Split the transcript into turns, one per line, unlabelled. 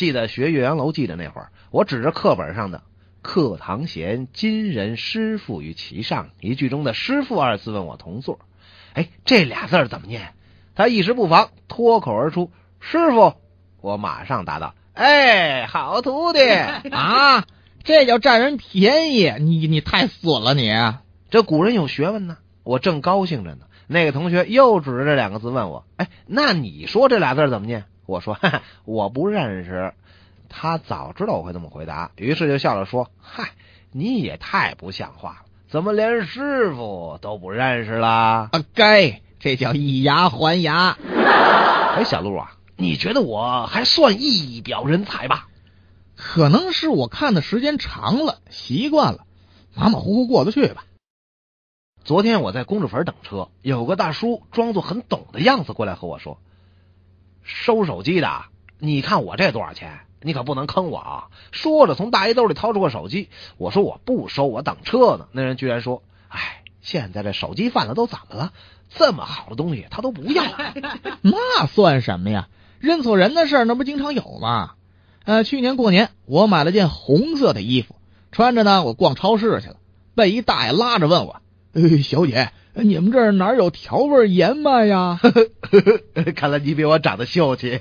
记得学《岳阳楼记》的那会儿，我指着课本上的“课堂闲，今人师傅于其上”一句中的“师傅”二字问我同座：“哎，这俩字怎么念？”他一时不防，脱口而出：“师傅。”我马上答道：“哎，好徒弟
啊！这叫占人便宜，你你太损了你！
这古人有学问呢。”我正高兴着呢，那个同学又指着这两个字问我：“哎，那你说这俩字怎么念？”我说：“哈哈，我不认识。”他早知道我会这么回答，于是就笑着说：“嗨，你也太不像话了，怎么连师傅都不认识啦？”
啊，该，这叫以牙还牙。
哎，小陆啊。你觉得我还算一表人才吧？
可能是我看的时间长了，习惯了，马马虎虎过得去吧。
昨天我在公主坟等车，有个大叔装作很懂的样子过来和我说：“收手机的，你看我这多少钱？你可不能坑我啊！”说着从大衣兜里掏出个手机，我说我不收，我等车呢。那人居然说：“哎，现在这手机贩子都怎么了？这么好的东西他都不要，
那算什么呀？”认错人的事儿，那不经常有吗？呃，去年过年我买了件红色的衣服，穿着呢，我逛超市去了，被一大爷拉着问我：“小姐，你们这儿哪有调味盐卖呀？”
看来你比我长得秀气。